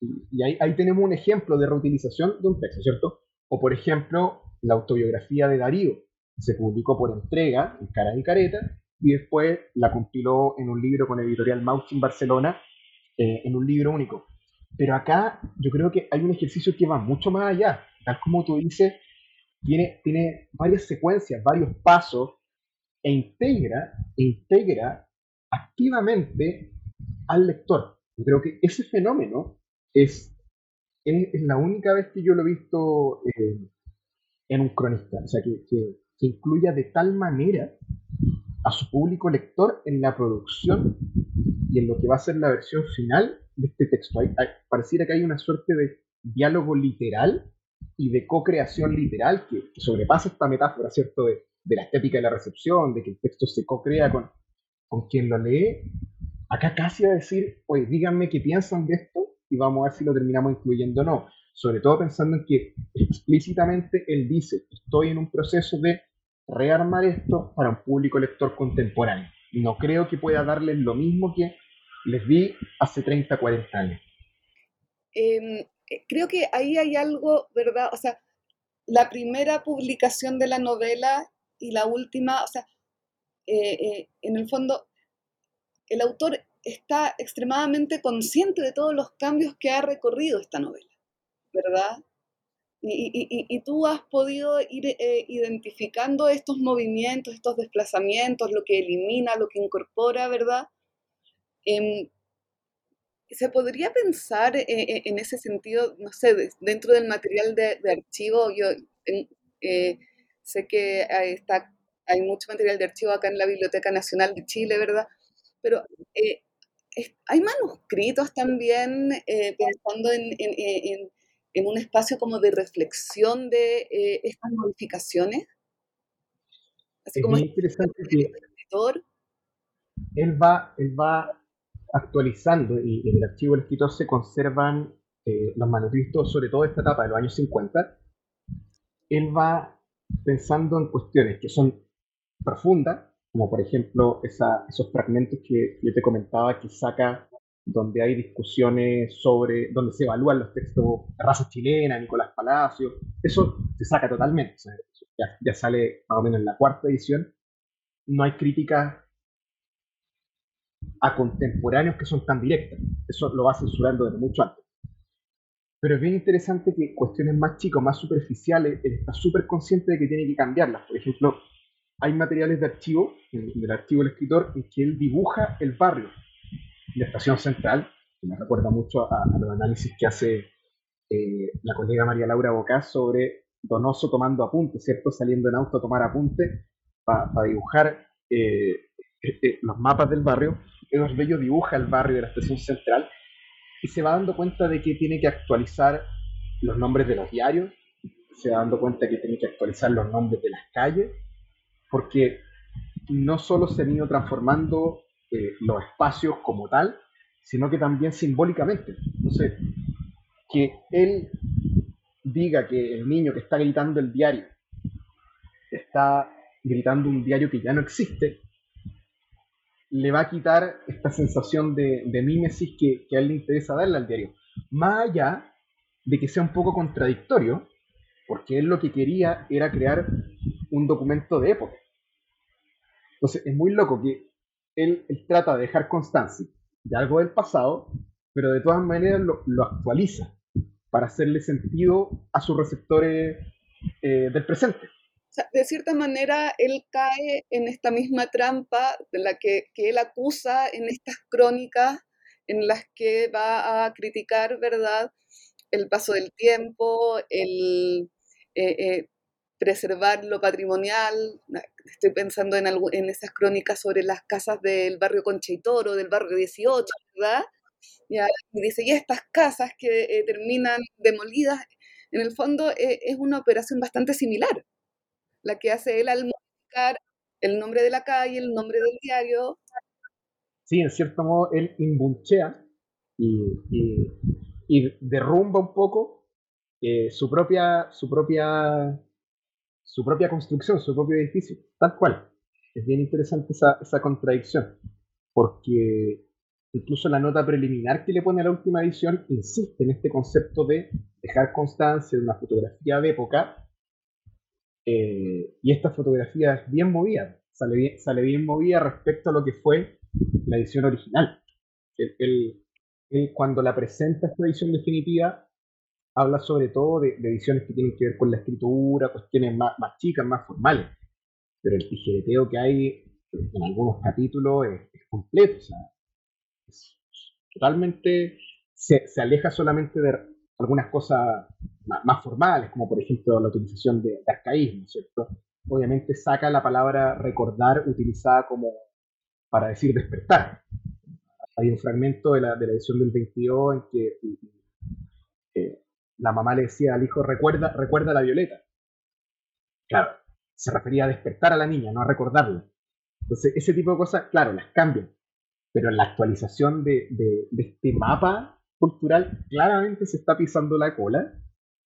Y, ahí, tenemos un ejemplo de reutilización de un texto, ¿cierto? O por ejemplo, la autobiografía de Darío, se publicó por entrega en Caras y Careta y después la compiló en un libro con editorial Mauch en Barcelona, eh, en un libro único. Pero acá yo creo que hay un ejercicio que va mucho más allá. Tal como tú dices, tiene, tiene varias secuencias, varios pasos e integra, integra activamente al lector. Yo creo que ese fenómeno es, es, la única vez que yo lo he visto eh, en un cronista. O sea, que, que incluya de tal manera a su público lector en la producción y en lo que va a ser la versión final de este texto. Hay, pareciera que hay una suerte de diálogo literal y de co-creación literal que, sobrepasa esta metáfora, ¿cierto?, de, la estética de la recepción, de que el texto se co-crea con, con quien lo lee. Acá casi a decir, oye, díganme qué piensan de esto y vamos a ver si lo terminamos incluyendo o no. Sobre todo pensando en que explícitamente él dice, estoy en un proceso de rearmar esto para un público lector contemporáneo. No creo que pueda darles lo mismo que les di hace 30, 40 años. Em, eh, creo que ahí hay algo, ¿verdad? O sea, la primera publicación de la novela y la última, o sea, eh, eh, en el fondo, el autor está extremadamente consciente de todos los cambios que ha recorrido esta novela, ¿verdad? Y, tú has podido ir identificando estos movimientos, estos desplazamientos, lo que elimina, lo que incorpora, ¿verdad? Em, ¿Se podría pensar eh, eh, en ese sentido, no sé, dentro del material de, archivo? Yo sé que hay, está, hay mucho material de archivo acá en la Biblioteca Nacional de Chile, ¿verdad? Pero hay manuscritos también pensando en en un espacio como de reflexión de eh, estas modificaciones? Así es como muy interesante que. Él va, él va actualizando y en el archivo del escritor se conservan eh, los manuscritos, sobre todo esta etapa de los años 50. Él va pensando en cuestiones que son profundas, como por ejemplo esos fragmentos que yo te comentaba que saca donde hay discusiones sobre, donde se evalúan los textos de raza chilena, Nicolás Palacio, eso se saca totalmente, ya, sale más o menos en la cuarta edición, no hay críticas a contemporáneos que son tan directas, eso lo va censurando desde mucho antes. Pero es bien interesante que cuestiones más chicas, más superficiales, él está súper consciente de que tiene que cambiarlas. Por ejemplo, hay materiales de archivo, del archivo del escritor, en que él dibuja el barrio de Estación Central, que me recuerda mucho a, los análisis que hace eh, la colega María Laura Bocás sobre Donoso tomando apuntes, ¿cierto? Saliendo en auto a tomar apuntes para dibujar eh, eh, los mapas del barrio. Eduardo Bello dibuja el barrio de la Estación Central y se va dando cuenta de que tiene que actualizar los nombres de los diarios, se va dando cuenta de que tiene que actualizar los nombres de las calles, porque no solo se han ido transformando eh, los espacios como tal, sino que también simbólicamente. Entonces, que él diga que el niño que está gritando el diario está gritando un diario que ya no existe, le va a quitar esta sensación de, de mímesis que, a él le interesa darle al diario. Más allá de que sea un poco contradictorio, porque él lo que quería era crear un documento de época. Entonces es muy loco que él, trata de dejar constancia de algo del pasado, pero de todas maneras lo, actualiza para hacerle sentido a sus receptores eh, del presente. De cierta manera, él cae en esta misma trampa de la que, él acusa en estas crónicas en las que va a criticar, ¿verdad?, el paso del tiempo, el eh, eh, preservar lo patrimonial. Estoy pensando en, en esas crónicas sobre las casas del barrio Concha y Toro, del barrio 18, ¿verdad? y dice, y estas casas que eh, terminan demolidas, en el fondo es una operación bastante similar, la que hace él al modificar el nombre de la calle, el nombre del diario. Sí, en cierto modo él imbunchea y, y, derrumba un poco eh, su propia su propia su propia construcción, su propio edificio, tal cual. Es bien interesante esa, esa contradicción, porque incluso la nota preliminar que le pone a la última edición insiste en este concepto de dejar constancia de una fotografía de época eh, y esta fotografía es bien movida, sale bien, sale bien movida respecto a lo que fue la edición original. Él, cuando la presenta esta edición definitiva, habla sobre todo de, ediciones que tienen que ver con la escritura, cuestiones más, más chicas, más formales. Pero el tijereteo que hay en algunos capítulos es, completo, o sea, totalmente se, se, aleja solamente de algunas cosas más, formales, como por ejemplo la utilización de, arcaísmo, ¿cierto? Obviamente saca la palabra recordar utilizada como para decir despertar. Hay un fragmento de la, de la edición del 22 en que eh, la mamá le decía al hijo, recuerda, recuerda la violeta. Claro, se refería a despertar a la niña, no a recordarla. Entonces, ese tipo de cosas, claro, las cambian. Pero en la actualización de, de, de este mapa cultural claramente se está pisando la cola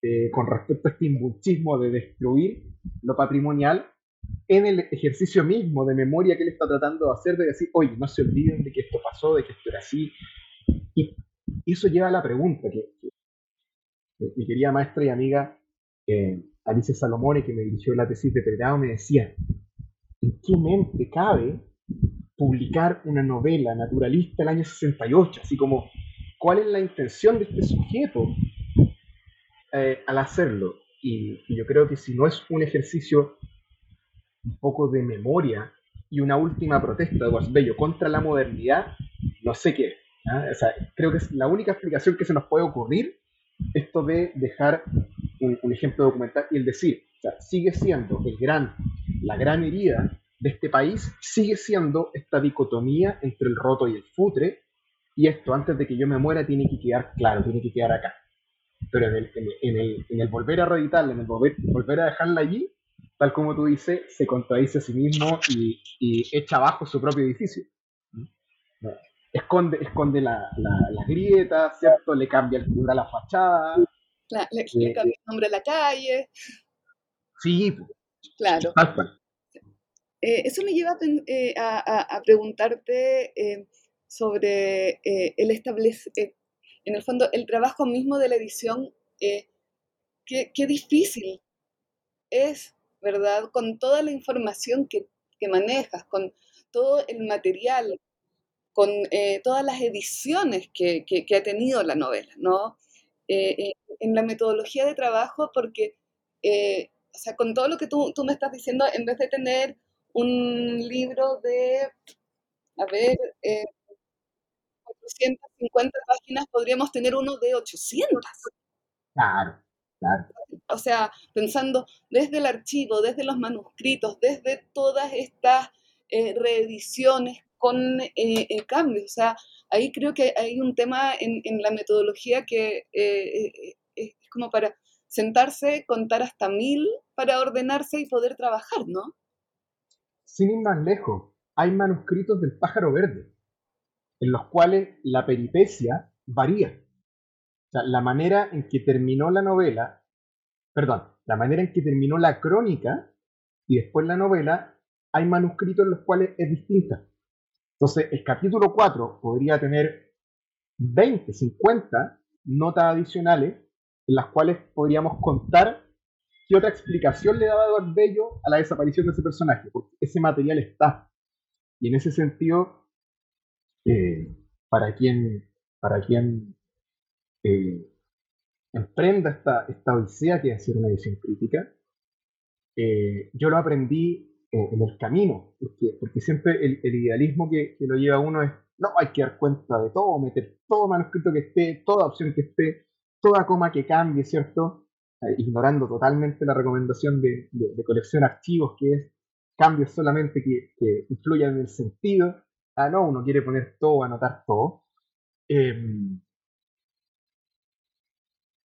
eh, con respecto a este imbuchismo de destruir lo patrimonial en el ejercicio mismo de memoria que él está tratando de hacer, de decir, oye, no se olviden de que esto pasó, de que esto era así. Y eso lleva a la pregunta que, mi querida maestra y amiga eh, Alicia Salomone, que me dirigió la tesis de pregrado, me decía, ¿en qué mente cabe publicar una novela naturalista el año 68? Así como cuál es la intención de este sujeto eh, al hacerlo. Y, yo creo que si no es un ejercicio un poco de memoria y una última protesta de Guasbello contra la modernidad, no sé qué. ¿ah? creo que es la única explicación que se nos puede ocurrir esto de dejar un, ejemplo documental y el decir, sigue siendo el gran, la gran herida de este país, sigue siendo esta dicotomía entre el roto y el futre, y esto antes de que yo me muera tiene que quedar claro, tiene que quedar acá. Pero en el, en el, en el, volver a reeditarla, en el volver, volver, a dejarla allí, tal como tú dices, se contradice a sí mismo y, y echa abajo su propio edificio. Esconde, esconde la, la, grieta, ¿cierto? Le cambia el color a la fachada. le, eh, cambia el nombre a la calle. Sí, claro. Eh, eso me lleva a, eh, a, a preguntarte sobre eh, el establecer, eh, en el fondo, el trabajo mismo de la edición, eh, qué, difícil es, ¿verdad? Con toda la información que, manejas, con todo el material, con todas las ediciones que, ha tenido la novela, ¿no? en la metodología de trabajo, porque, o sea, con todo lo que tú, tú me estás diciendo, en vez de tener un libro de, a ver, 450 páginas, podríamos tener uno de 800. Claro, claro. O sea, pensando desde el archivo, desde los manuscritos, desde todas estas eh, reediciones con eh, eh, cambios. O sea, ahí creo que hay un tema en, la metodología que es como para sentarse, contar hasta mil para ordenarse y poder trabajar, ¿no? Sin ir más lejos, hay manuscritos del pájaro verde en los cuales la peripecia varía. O sea, la manera en que terminó la novela, perdón, la manera en que terminó la crónica y después la novela, hay manuscritos en los cuales es distinta. Entonces, el capítulo 4 podría tener 20, 50 notas adicionales en las cuales podríamos contar qué otra explicación le daba Eduardo Bello a la desaparición de ese personaje, porque ese material está. Y en ese sentido, eh, para quien, para quien eh, emprenda esta, esta odisea que es hacer una edición crítica, eh, yo lo aprendí en el camino, porque, siempre el, idealismo que, que, lo lleva uno es, no, hay que dar cuenta de todo, meter todo manuscrito que esté, toda opción que esté, toda coma que cambie, ¿cierto? ignorando totalmente la recomendación de, de, de colección archivos, que es cambios solamente que, que influyan en el sentido, ah, no, uno quiere poner todo, anotar todo. Em,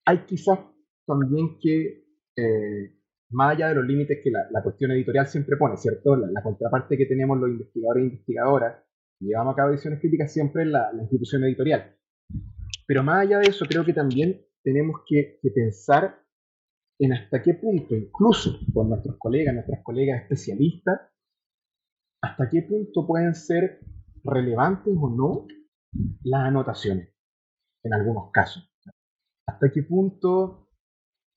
hay quizás también que eh, más allá de los límites que la, cuestión editorial siempre pone, ¿cierto? La, contraparte que tenemos los investigadores e investigadoras, llevamos a cabo ediciones críticas siempre es la, institución editorial. Pero más allá de eso, creo que también tenemos que, que pensar en hasta qué punto, incluso con nuestros colegas, nuestras colegas especialistas, hasta qué punto pueden ser relevantes o no las anotaciones, en algunos casos. Hasta qué punto,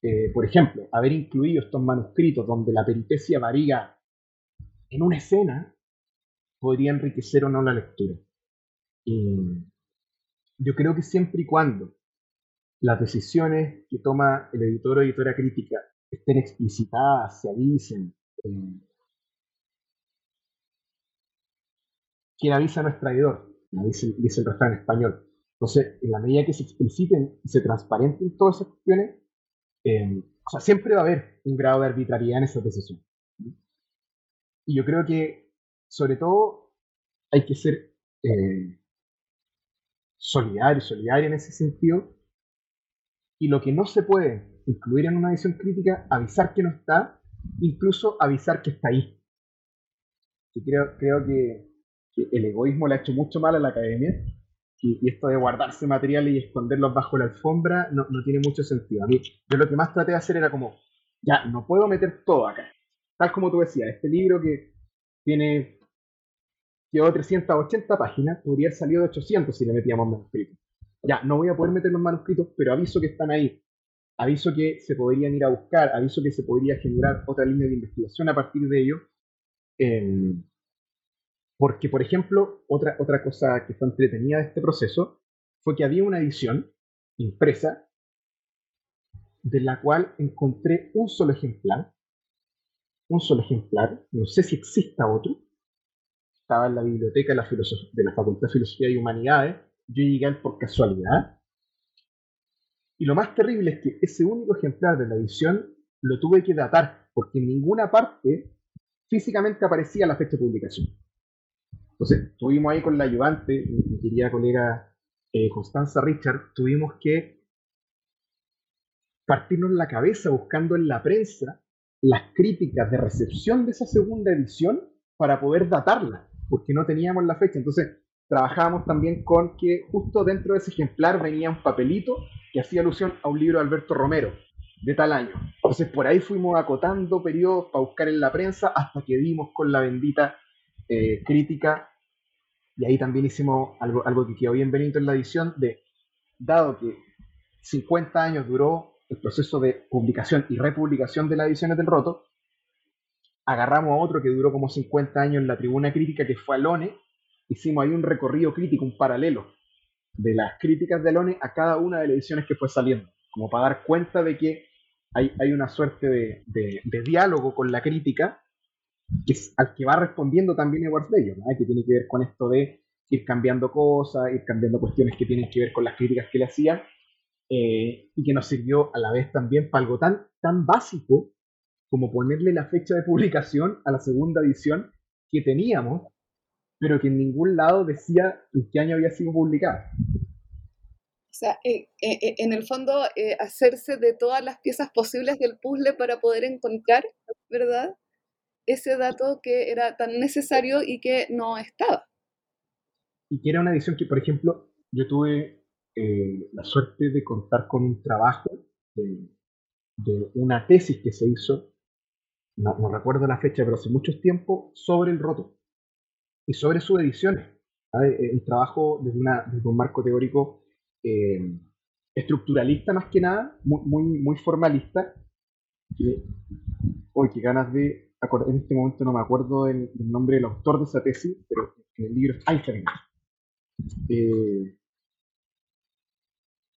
eh, por ejemplo, haber incluido estos manuscritos donde la peripecia varía en una escena podría enriquecer o no la lectura. yo creo que siempre y cuando las decisiones que toma el editor o editora crítica estén explicitadas, se avisen, eh, quien avisa no es traidor, dice, dice el refrán en español. Entonces, en la medida que se expliciten y se transparenten todas esas cuestiones, eh, o sea, siempre va a haber un grado de arbitrariedad en esa decisión. Y yo creo que, sobre todo, hay que ser eh, solidario, solidario en ese sentido. Y lo que no se puede incluir en una edición crítica, avisar que no está, incluso avisar que está ahí. Y creo, creo que el egoísmo le ha hecho mucho mal a la academia y, esto de guardarse materiales y esconderlos bajo la alfombra no, tiene mucho sentido. A mí, yo lo que más traté de hacer era como, ya, no puedo meter todo acá. Tal como tú decías, este libro que tiene, lleva 380 páginas, podría haber salido de 800 si le metíamos manuscritos. Ya, no voy a poder meter los manuscritos, pero aviso que están ahí. Aviso que se podrían ir a buscar, aviso que se podría generar otra línea de investigación a partir de ello. Eh, porque, por ejemplo, otra, otra cosa que fue entretenida de este proceso fue que había una edición impresa de la cual encontré un solo ejemplar, un solo ejemplar, no sé si exista otro, estaba en la biblioteca de la, de la Facultad de Filosofía y Humanidades, yo llegué por casualidad, y lo más terrible es que ese único ejemplar de la edición lo tuve que datar, porque en ninguna parte físicamente aparecía la fecha de publicación. Entonces, tuvimos ahí con la ayudante, mi, querida colega eh, Constanza Richard, tuvimos que partirnos la cabeza buscando en la prensa las críticas de recepción de esa segunda edición para poder datarla, porque no teníamos la fecha. Entonces, trabajábamos también con que justo dentro de ese ejemplar venía un papelito que hacía alusión a un libro de Alberto Romero de tal año. Entonces, por ahí fuimos acotando periodos para buscar en la prensa hasta que dimos con la bendita eh, crítica, y ahí también hicimos algo, algo que quedó bien bonito en la edición, de, dado que 50 años duró el proceso de publicación y republicación de las ediciones del Roto, agarramos a otro que duró como 50 años en la tribuna crítica, que fue Alone, hicimos ahí un recorrido crítico, un paralelo de las críticas de Alone a cada una de las ediciones que fue saliendo, como para dar cuenta de que hay, hay una suerte de, de diálogo con la crítica que al que va respondiendo también Edward Bello, que tiene que ver con esto de ir cambiando cosas, ir cambiando cuestiones que tienen que ver con las críticas que le hacían, eh, y que nos sirvió a la vez también para algo tan, tan básico como ponerle la fecha de publicación a la segunda edición que teníamos, pero que en ningún lado decía en qué año había sido publicada. O sea, eh, eh, en el fondo, hacerse de todas las piezas posibles del puzzle para poder encontrar, ¿verdad? Ese dato que era tan necesario y que no estaba. Y que era una edición que, por ejemplo, yo tuve eh, la suerte de contar con un trabajo de, una tesis que se hizo, no, recuerdo la fecha, pero hace mucho tiempo, sobre el roto y sobre sus ediciones. Eh, un trabajo desde, una, desde, un marco teórico eh, estructuralista más que nada, muy, muy, muy formalista. hoy, qué ganas de en este momento no me acuerdo del, nombre del autor de esa tesis, pero el libro está eh,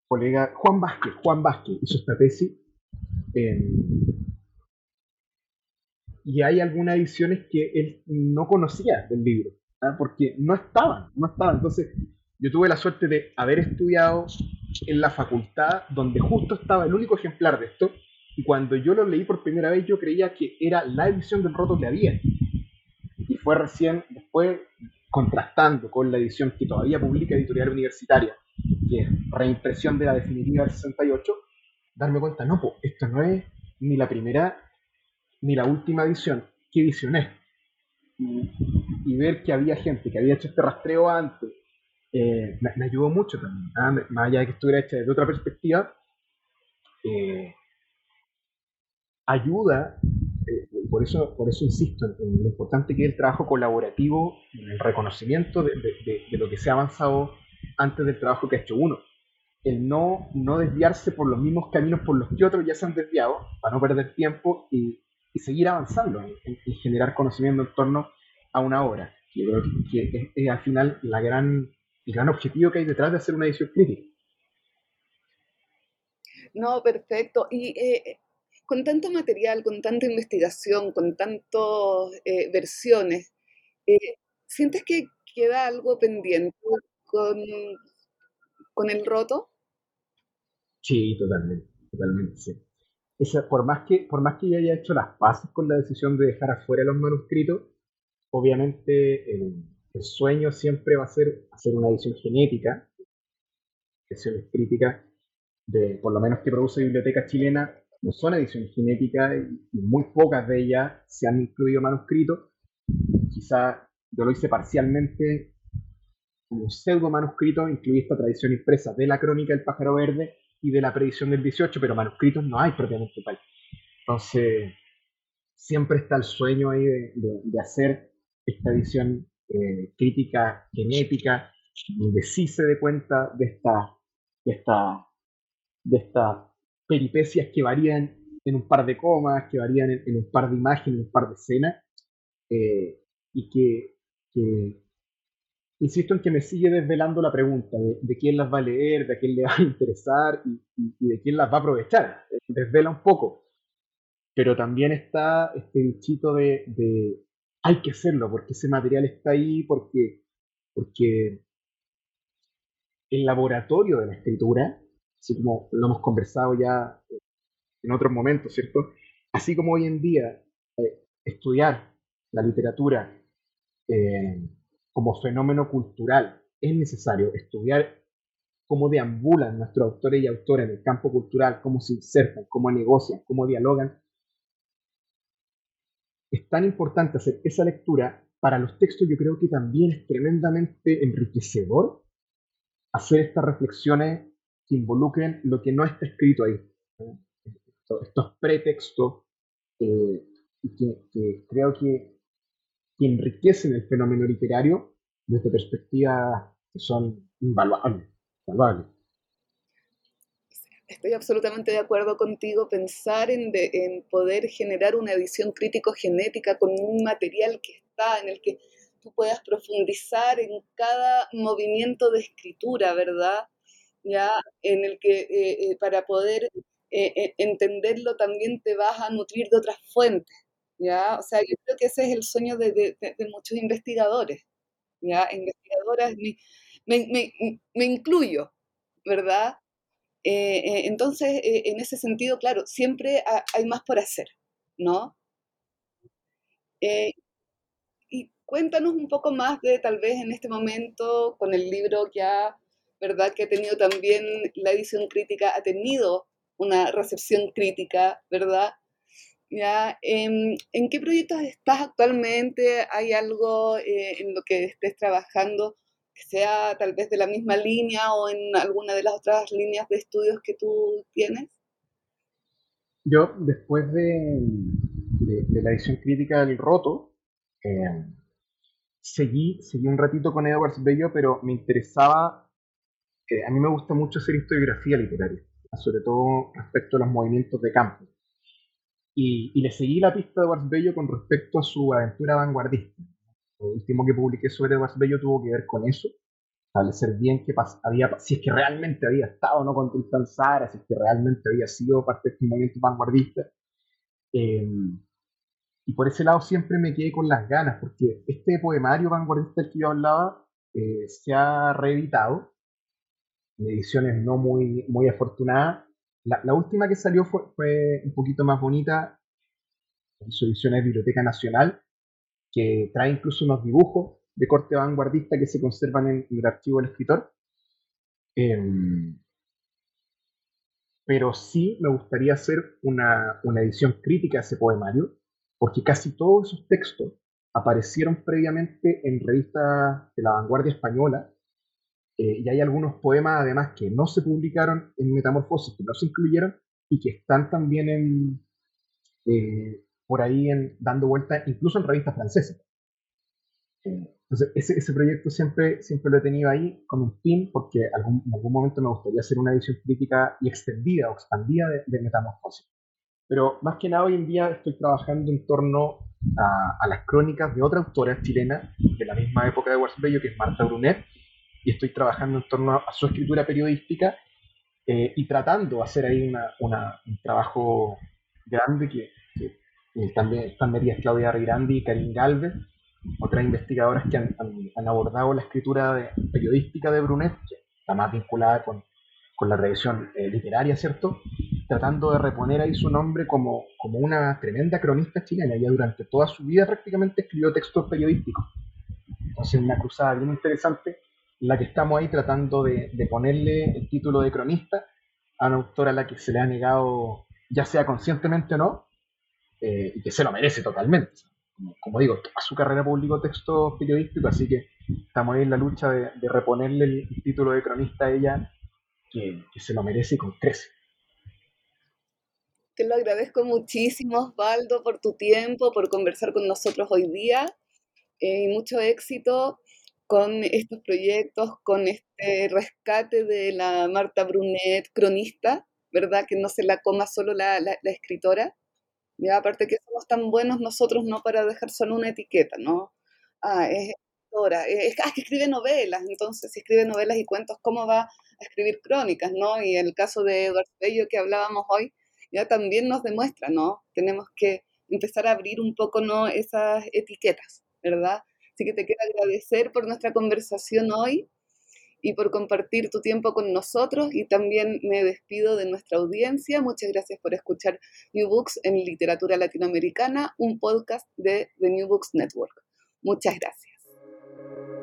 colega Juan Vázquez, Juan Vázquez hizo esta tesis. y hay algunas ediciones que él no conocía del libro, ¿ah? porque no estaban, no estaban. Entonces, yo tuve la suerte de haber estudiado en la facultad donde justo estaba el único ejemplar de esto, y cuando yo lo leí por primera vez, yo creía que era la edición del roto que había. Y fue recién después, contrastando con la edición que todavía publica Editorial Universitaria, que es reimpresión de la definitiva del 68, darme cuenta, no, pues esto no es ni la primera ni la última edición, ¿qué edición es? Y, ver que había gente que había hecho este rastreo antes, eh, me, ayudó mucho también, ¿ah? más allá de que estuviera hecha desde otra perspectiva, eh, ayuda, eh, por, eso, por eso insisto en, lo importante que es el trabajo colaborativo, en el reconocimiento de, de, lo que se ha avanzado antes del trabajo que ha hecho uno. El no, no desviarse por los mismos caminos por los que otros ya se han desviado, para no perder tiempo y, y seguir avanzando en, generar conocimiento en torno a una obra. Yo creo que, es, al final la gran, el gran objetivo que hay detrás de hacer una edición crítica. No, perfecto. Y eh, con tanto material, con tanta investigación, con tantas eh, versiones, eh, ¿sientes que queda algo pendiente con, con el roto? Sí, totalmente, totalmente, sí por, más que, por más que yo haya hecho las paces con la decisión de dejar afuera los manuscritos, obviamente el, sueño siempre va a ser hacer una edición genética, ediciones críticas, de, por lo menos que produce Biblioteca Chilena, no son ediciones genéticas y, muy pocas de ellas se han incluido manuscritos. Quizá yo lo hice parcialmente como pseudo manuscrito, incluí esta tradición impresa de la crónica del pájaro verde y de la predicción del 18, pero manuscritos no hay propiamente tal. Entonces, siempre está el sueño ahí de, hacer esta edición eh, crítica genética, donde sí se dé cuenta de esta, de esta, de estas peripecias que varían en un par de comas, que varían en, un par de imágenes, en un par de escenas, eh, y que, insisto en que me sigue desvelando la pregunta de, quién las va a leer, de quién le va a interesar y, de quién las va a aprovechar. Desvela un poco. Pero también está este bichito de, hay que hacerlo, porque ese material está ahí, porque, porque el laboratorio de la escritura, así como lo hemos conversado ya en otros momentos, ¿cierto? Así como hoy en día eh, estudiar la literatura eh, como fenómeno cultural. Es necesario estudiar cómo deambulan nuestros autores y autoras en el campo cultural, cómo se insertan, cómo negocian, cómo dialogan. Es tan importante hacer esa lectura para los textos, yo creo que también es tremendamente enriquecedor hacer estas reflexiones que involucren lo que no está escrito ahí. Estos pretextos eh, que creo que que enriquecen el fenómeno literario desde perspectivas que son invaluables. Estoy absolutamente de acuerdo contigo. Pensar en, en, poder generar una edición crítico-genética con un material que está, en el que tú puedas profundizar en cada movimiento de escritura, ¿verdad? Ya, en el que eh, eh, para poder eh, entenderlo también te vas a nutrir de otras fuentes. ¿ya? O sea, yo creo que ese es el sueño de, de, muchos investigadores, ¿ya? Investigadoras, me, me, me, incluyo, ¿verdad? Eh, eh, entonces, eh, en ese sentido, claro, siempre hay más por hacer, ¿no? y cuéntanos un poco más de tal vez en este momento con el libro que ha, ¿verdad? Que ha tenido también la edición crítica, ha tenido una recepción crítica, ¿verdad? ¿ya? Em, ¿En qué proyectos estás actualmente? ¿Hay algo eh, en lo que estés trabajando que sea tal vez de la misma línea o en alguna de las otras líneas de estudios que tú tienes? Yo, después de, la edición crítica del Roto, em, seguí, seguí un ratito con Edwards Bello, pero me interesaba, eh, a mí me gusta mucho hacer historiografía literaria, sobre todo respecto a los movimientos de campo. Y, le seguí la pista de Edwards Bello con respecto a su aventura vanguardista. Lo último que publiqué sobre Edwards Bello tuvo que ver con eso, establecer bien qué había, si es que realmente había estado no con Tristan Sara, si es que realmente había sido parte de este movimiento vanguardista. Em, y por ese lado siempre me quedé con las ganas, porque este poemario vanguardista del que yo hablaba eh, se ha reeditado en ediciones no muy, muy afortunadas, la, última que salió fue, un poquito más bonita, su edición es Biblioteca Nacional, que trae incluso unos dibujos de corte vanguardista que se conservan en, el archivo del escritor. Em, pero sí me gustaría hacer una, edición crítica de ese poemario, porque casi todos esos textos aparecieron previamente en revistas de la vanguardia española, eh, y hay algunos poemas además que no se publicaron en Metamorfosis, que no se incluyeron, y que están también en, eh, por ahí en, dando vueltas, incluso en revistas francesas. Entonces, ese, ese, proyecto siempre, siempre lo he tenido ahí con un fin, porque algún, en algún momento me gustaría hacer una edición crítica y extendida o expandida de, de Metamorfosis. Pero más que nada hoy en día estoy trabajando en torno a, a las crónicas de otra autora chilena de la misma época de Bello, que es Marta Brunet, y estoy trabajando en torno a su escritura periodística eh, y tratando de hacer ahí una, una, un trabajo grande que, que también están metidas Claudia Reirandi y Karin Galvez, otras investigadoras que han, han, abordado la escritura de, periodística de Brunet, que está más vinculada con, con la revisión eh, literaria, ¿cierto? Tratando de reponer ahí su nombre como, como una tremenda cronista chilena. Ella durante toda su vida prácticamente escribió textos periodísticos. Entonces, una cruzada bien interesante la que estamos ahí tratando de, ponerle el título de cronista a una autora a la que se le ha negado, ya sea conscientemente o no, eh, y que se lo merece totalmente. Como, digo, toda su carrera publicó textos periodísticos, así que estamos ahí en la lucha de, reponerle el, título de cronista a ella, que, se lo merece y con crece. Te lo agradezco muchísimo, Osvaldo, por tu tiempo, por conversar con nosotros hoy día. Eh, mucho éxito con estos proyectos, con este rescate de la Marta Brunet, cronista, ¿verdad? Que no se la coma solo la, escritora. Ya, aparte que somos tan buenos nosotros no para dejar solo una etiqueta, ¿no? Ah, es escritora, es, ah, que escribe novelas, entonces si escribe novelas y cuentos, ¿cómo va a escribir crónicas, ¿no? Y el caso de Eduardo Bello que hablábamos hoy, ya también nos demuestra, ¿no? Tenemos que empezar a abrir un poco, ¿no? Esas etiquetas, ¿verdad? Así que te quiero agradecer por nuestra conversación hoy y por compartir tu tiempo con nosotros y también me despido de nuestra audiencia. Muchas gracias por escuchar New Books en Literatura Latinoamericana, un podcast de The New Books Network. Muchas gracias.